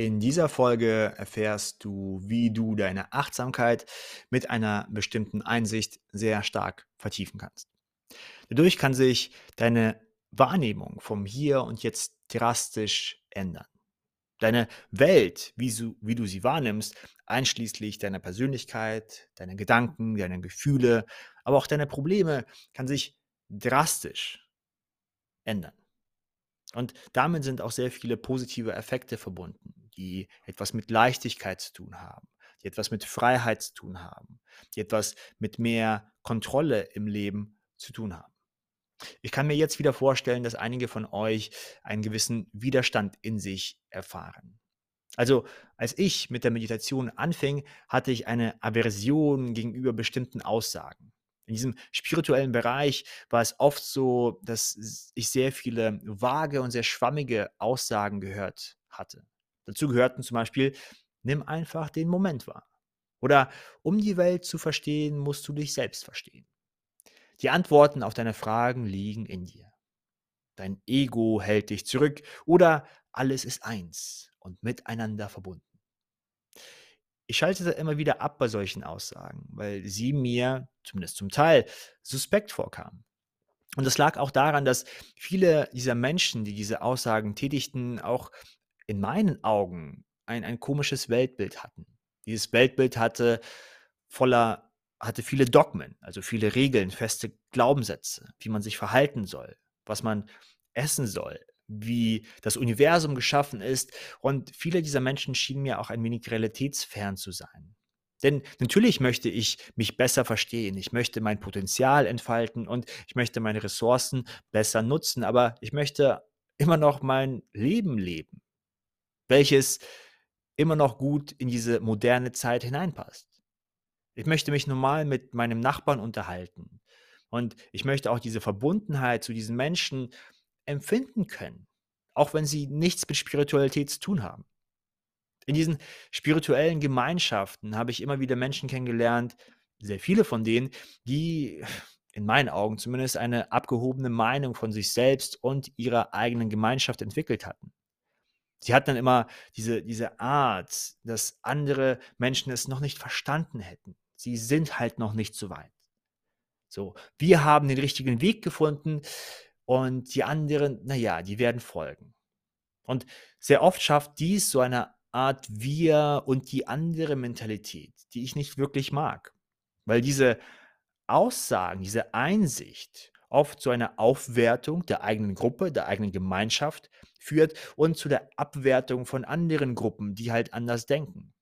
In dieser Folge erfährst du, wie du deine Achtsamkeit mit einer bestimmten Einsicht sehr stark vertiefen kannst. Dadurch kann sich deine Wahrnehmung vom Hier und Jetzt drastisch ändern. Deine Welt, wie, so, wie du sie wahrnimmst, einschließlich deiner Persönlichkeit, deiner Gedanken, deiner Gefühle, aber auch deiner Probleme, kann sich drastisch ändern. Und damit sind auch sehr viele positive Effekte verbunden die etwas mit Leichtigkeit zu tun haben, die etwas mit Freiheit zu tun haben, die etwas mit mehr Kontrolle im Leben zu tun haben. Ich kann mir jetzt wieder vorstellen, dass einige von euch einen gewissen Widerstand in sich erfahren. Also als ich mit der Meditation anfing, hatte ich eine Aversion gegenüber bestimmten Aussagen. In diesem spirituellen Bereich war es oft so, dass ich sehr viele vage und sehr schwammige Aussagen gehört hatte. Dazu gehörten zum Beispiel, nimm einfach den Moment wahr. Oder um die Welt zu verstehen, musst du dich selbst verstehen. Die Antworten auf deine Fragen liegen in dir. Dein Ego hält dich zurück oder alles ist eins und miteinander verbunden. Ich schaltete immer wieder ab bei solchen Aussagen, weil sie mir, zumindest zum Teil, suspekt vorkamen. Und das lag auch daran, dass viele dieser Menschen, die diese Aussagen tätigten, auch in meinen Augen ein, ein komisches Weltbild hatten. Dieses Weltbild hatte voller, hatte viele Dogmen, also viele Regeln, feste Glaubenssätze, wie man sich verhalten soll, was man essen soll, wie das Universum geschaffen ist. Und viele dieser Menschen schienen mir auch ein wenig realitätsfern zu sein. Denn natürlich möchte ich mich besser verstehen, ich möchte mein Potenzial entfalten und ich möchte meine Ressourcen besser nutzen, aber ich möchte immer noch mein Leben leben welches immer noch gut in diese moderne Zeit hineinpasst. Ich möchte mich normal mit meinem Nachbarn unterhalten und ich möchte auch diese Verbundenheit zu diesen Menschen empfinden können, auch wenn sie nichts mit Spiritualität zu tun haben. In diesen spirituellen Gemeinschaften habe ich immer wieder Menschen kennengelernt, sehr viele von denen, die in meinen Augen zumindest eine abgehobene Meinung von sich selbst und ihrer eigenen Gemeinschaft entwickelt hatten. Sie hat dann immer diese, diese Art, dass andere Menschen es noch nicht verstanden hätten. Sie sind halt noch nicht so weit. So, wir haben den richtigen Weg gefunden und die anderen, naja, die werden folgen. Und sehr oft schafft dies so eine Art Wir und die andere Mentalität, die ich nicht wirklich mag. Weil diese Aussagen, diese Einsicht oft zu einer Aufwertung der eigenen Gruppe, der eigenen Gemeinschaft führt und zu der Abwertung von anderen Gruppen, die halt anders denken.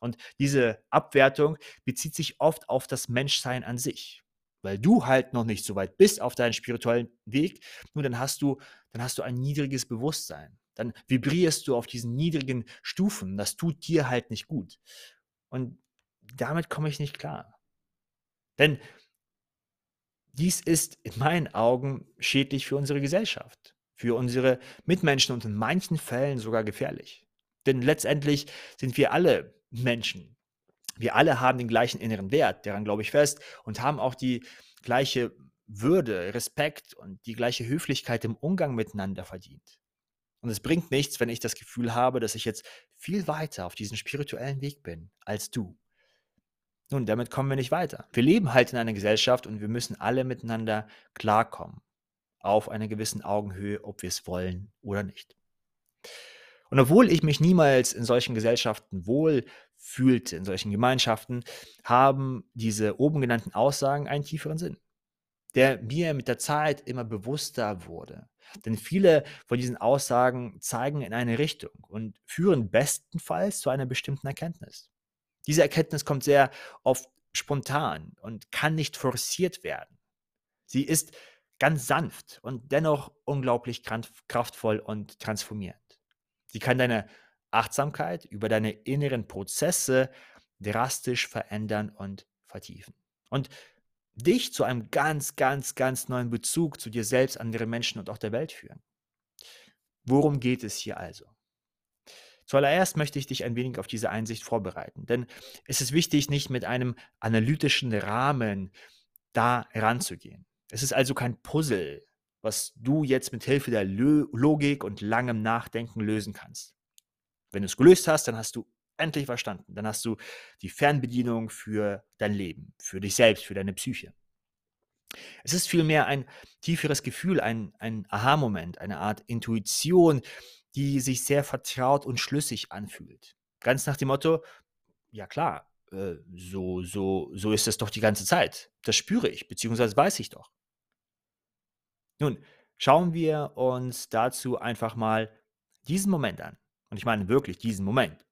Und diese Abwertung bezieht sich oft auf das Menschsein an sich. Weil du halt noch nicht so weit bist auf deinem spirituellen Weg, nur dann hast du, dann hast du ein niedriges Bewusstsein. Dann vibrierst du auf diesen niedrigen Stufen. Das tut dir halt nicht gut. Und damit komme ich nicht klar. Denn dies ist in meinen Augen schädlich für unsere Gesellschaft, für unsere Mitmenschen und in manchen Fällen sogar gefährlich. Denn letztendlich sind wir alle Menschen. Wir alle haben den gleichen inneren Wert, daran glaube ich fest, und haben auch die gleiche Würde, Respekt und die gleiche Höflichkeit im Umgang miteinander verdient. Und es bringt nichts, wenn ich das Gefühl habe, dass ich jetzt viel weiter auf diesem spirituellen Weg bin als du. Nun, damit kommen wir nicht weiter. Wir leben halt in einer Gesellschaft und wir müssen alle miteinander klarkommen. Auf einer gewissen Augenhöhe, ob wir es wollen oder nicht. Und obwohl ich mich niemals in solchen Gesellschaften wohl fühlte, in solchen Gemeinschaften, haben diese oben genannten Aussagen einen tieferen Sinn, der mir mit der Zeit immer bewusster wurde. Denn viele von diesen Aussagen zeigen in eine Richtung und führen bestenfalls zu einer bestimmten Erkenntnis. Diese Erkenntnis kommt sehr oft spontan und kann nicht forciert werden. Sie ist ganz sanft und dennoch unglaublich kraftvoll und transformierend. Sie kann deine Achtsamkeit über deine inneren Prozesse drastisch verändern und vertiefen. Und dich zu einem ganz, ganz, ganz neuen Bezug zu dir selbst, anderen Menschen und auch der Welt führen. Worum geht es hier also? Zuallererst möchte ich dich ein wenig auf diese Einsicht vorbereiten, denn es ist wichtig, nicht mit einem analytischen Rahmen da heranzugehen. Es ist also kein Puzzle, was du jetzt mit Hilfe der Logik und langem Nachdenken lösen kannst. Wenn du es gelöst hast, dann hast du endlich verstanden. Dann hast du die Fernbedienung für dein Leben, für dich selbst, für deine Psyche. Es ist vielmehr ein tieferes Gefühl, ein, ein Aha-Moment, eine Art Intuition, die sich sehr vertraut und schlüssig anfühlt. Ganz nach dem Motto, ja klar, äh, so, so, so ist es doch die ganze Zeit. Das spüre ich, beziehungsweise weiß ich doch. Nun, schauen wir uns dazu einfach mal diesen Moment an. Und ich meine wirklich diesen Moment.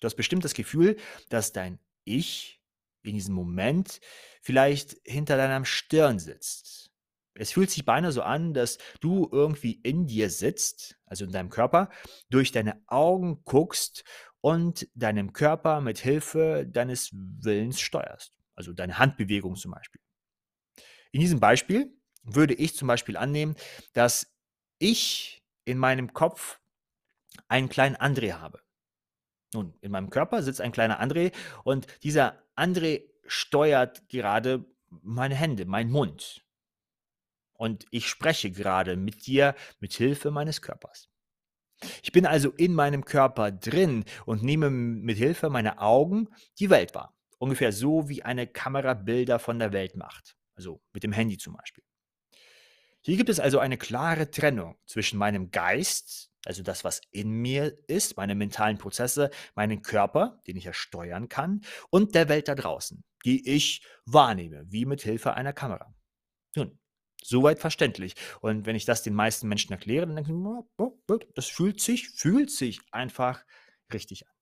Du hast bestimmt das Gefühl, dass dein Ich in diesem Moment vielleicht hinter deiner Stirn sitzt. Es fühlt sich beinahe so an, dass du irgendwie in dir sitzt, also in deinem Körper, durch deine Augen guckst und deinem Körper mit Hilfe deines Willens steuerst. Also deine Handbewegung zum Beispiel. In diesem Beispiel würde ich zum Beispiel annehmen, dass ich in meinem Kopf einen kleinen André habe. Nun, in meinem Körper sitzt ein kleiner André und dieser André steuert gerade meine Hände, meinen Mund. Und ich spreche gerade mit dir mit Hilfe meines Körpers. Ich bin also in meinem Körper drin und nehme mit Hilfe meiner Augen die Welt wahr. Ungefähr so, wie eine Kamera Bilder von der Welt macht. Also mit dem Handy zum Beispiel. Hier gibt es also eine klare Trennung zwischen meinem Geist, also das, was in mir ist, meine mentalen Prozesse, meinen Körper, den ich ja steuern kann, und der Welt da draußen, die ich wahrnehme, wie mit Hilfe einer Kamera. Nun, soweit verständlich. Und wenn ich das den meisten Menschen erkläre, dann denken sie, das fühlt sich, fühlt sich einfach richtig an.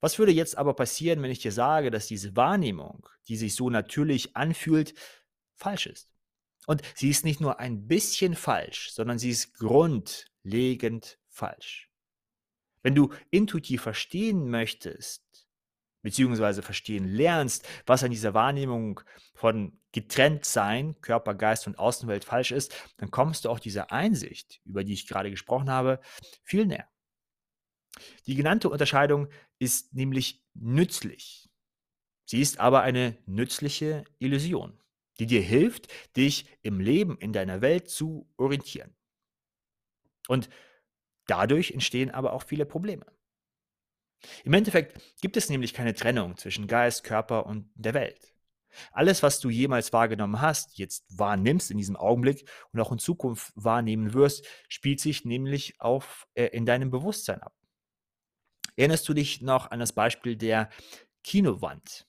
Was würde jetzt aber passieren, wenn ich dir sage, dass diese Wahrnehmung, die sich so natürlich anfühlt, falsch ist? Und sie ist nicht nur ein bisschen falsch, sondern sie ist grundlegend falsch. Wenn du intuitiv verstehen möchtest, beziehungsweise verstehen lernst, was an dieser Wahrnehmung von getrennt sein, Körper, Geist und Außenwelt falsch ist, dann kommst du auch dieser Einsicht, über die ich gerade gesprochen habe, viel näher. Die genannte Unterscheidung ist nämlich nützlich. Sie ist aber eine nützliche Illusion die dir hilft, dich im Leben, in deiner Welt zu orientieren. Und dadurch entstehen aber auch viele Probleme. Im Endeffekt gibt es nämlich keine Trennung zwischen Geist, Körper und der Welt. Alles, was du jemals wahrgenommen hast, jetzt wahrnimmst in diesem Augenblick und auch in Zukunft wahrnehmen wirst, spielt sich nämlich auf, äh, in deinem Bewusstsein ab. Erinnerst du dich noch an das Beispiel der Kinowand?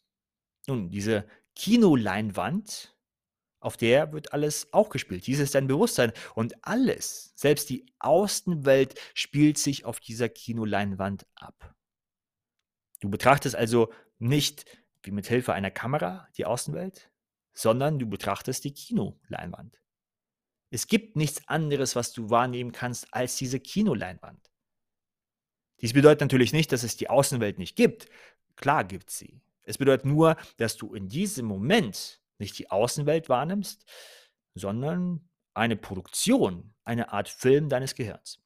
Nun, diese Kinoleinwand auf der wird alles auch gespielt. Dies ist dein Bewusstsein. Und alles, selbst die Außenwelt, spielt sich auf dieser Kinoleinwand ab. Du betrachtest also nicht wie mit Hilfe einer Kamera die Außenwelt, sondern du betrachtest die Kinoleinwand. Es gibt nichts anderes, was du wahrnehmen kannst, als diese Kinoleinwand. Dies bedeutet natürlich nicht, dass es die Außenwelt nicht gibt. Klar gibt sie. Es bedeutet nur, dass du in diesem Moment nicht die Außenwelt wahrnimmst, sondern eine Produktion, eine Art Film deines Gehirns.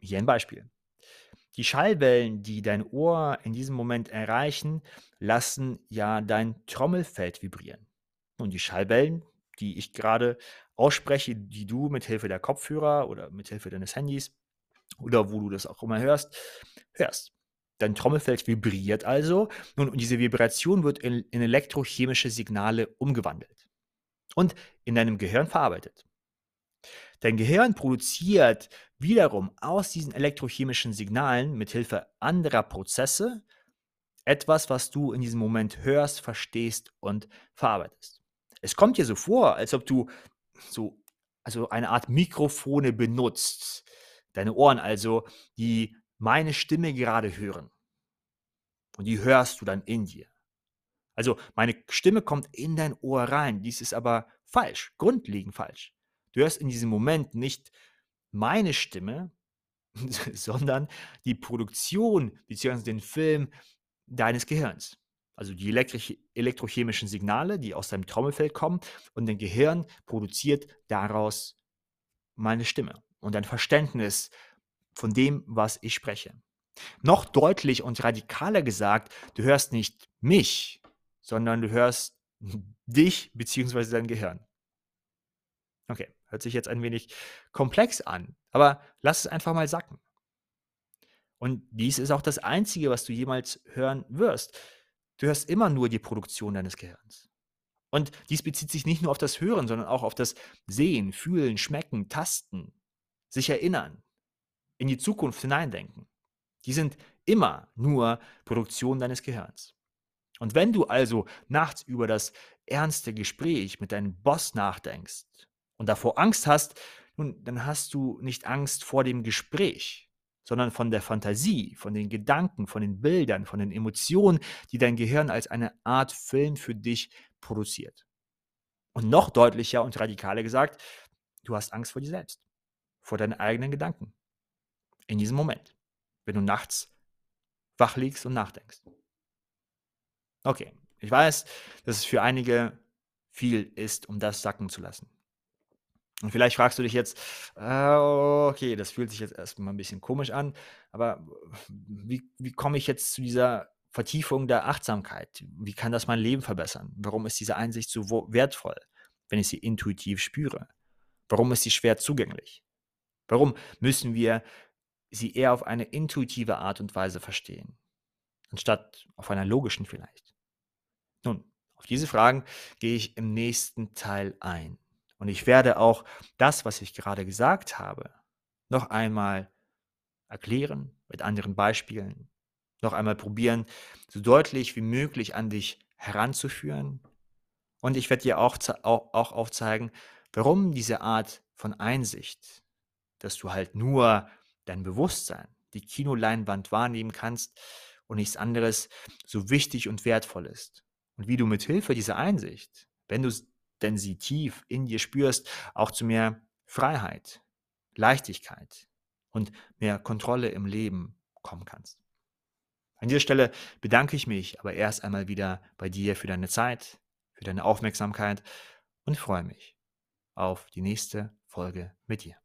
Hier ein Beispiel. Die Schallwellen, die dein Ohr in diesem Moment erreichen, lassen ja dein Trommelfeld vibrieren. Und die Schallwellen, die ich gerade ausspreche, die du mit Hilfe der Kopfhörer oder mit Hilfe deines Handys oder wo du das auch immer hörst, hörst. Dein Trommelfeld vibriert also nun, und diese Vibration wird in, in elektrochemische Signale umgewandelt und in deinem Gehirn verarbeitet. Dein Gehirn produziert wiederum aus diesen elektrochemischen Signalen mithilfe anderer Prozesse etwas, was du in diesem Moment hörst, verstehst und verarbeitest. Es kommt dir so vor, als ob du so also eine Art Mikrofone benutzt. Deine Ohren also, die meine Stimme gerade hören. Und die hörst du dann in dir. Also meine Stimme kommt in dein Ohr rein. Dies ist aber falsch, grundlegend falsch. Du hörst in diesem Moment nicht meine Stimme, sondern die Produktion bzw. den Film deines Gehirns. Also die elektrochemischen Signale, die aus deinem Trommelfeld kommen und dein Gehirn produziert daraus meine Stimme und ein Verständnis von dem, was ich spreche. Noch deutlich und radikaler gesagt, du hörst nicht mich, sondern du hörst dich bzw. dein Gehirn. Okay, hört sich jetzt ein wenig komplex an, aber lass es einfach mal sacken. Und dies ist auch das Einzige, was du jemals hören wirst. Du hörst immer nur die Produktion deines Gehirns. Und dies bezieht sich nicht nur auf das Hören, sondern auch auf das Sehen, Fühlen, Schmecken, Tasten, sich erinnern, in die Zukunft hineindenken. Die sind immer nur Produktion deines Gehirns. Und wenn du also nachts über das ernste Gespräch mit deinem Boss nachdenkst und davor Angst hast, nun, dann hast du nicht Angst vor dem Gespräch, sondern von der Fantasie, von den Gedanken, von den Bildern, von den Emotionen, die dein Gehirn als eine Art Film für dich produziert. Und noch deutlicher und radikaler gesagt, du hast Angst vor dir selbst, vor deinen eigenen Gedanken. In diesem Moment, wenn du nachts wach liegst und nachdenkst. Okay, ich weiß, dass es für einige viel ist, um das sacken zu lassen. Und vielleicht fragst du dich jetzt, äh, okay, das fühlt sich jetzt erstmal ein bisschen komisch an, aber wie, wie komme ich jetzt zu dieser Vertiefung der Achtsamkeit? Wie kann das mein Leben verbessern? Warum ist diese Einsicht so wertvoll, wenn ich sie intuitiv spüre? Warum ist sie schwer zugänglich? Warum müssen wir sie eher auf eine intuitive Art und Weise verstehen, anstatt auf einer logischen vielleicht? Nun, auf diese Fragen gehe ich im nächsten Teil ein. Und ich werde auch das, was ich gerade gesagt habe, noch einmal erklären mit anderen Beispielen, noch einmal probieren, so deutlich wie möglich an dich heranzuführen. Und ich werde dir auch, auch, aufzeigen, warum diese Art von Einsicht, dass du halt nur dein Bewusstsein, die Kinoleinwand wahrnehmen kannst und nichts anderes, so wichtig und wertvoll ist. Und wie du mit Hilfe dieser Einsicht, wenn du denn sie tief in dir spürst, auch zu mehr Freiheit, Leichtigkeit und mehr Kontrolle im Leben kommen kannst. An dieser Stelle bedanke ich mich aber erst einmal wieder bei dir für deine Zeit, für deine Aufmerksamkeit und freue mich auf die nächste Folge mit dir.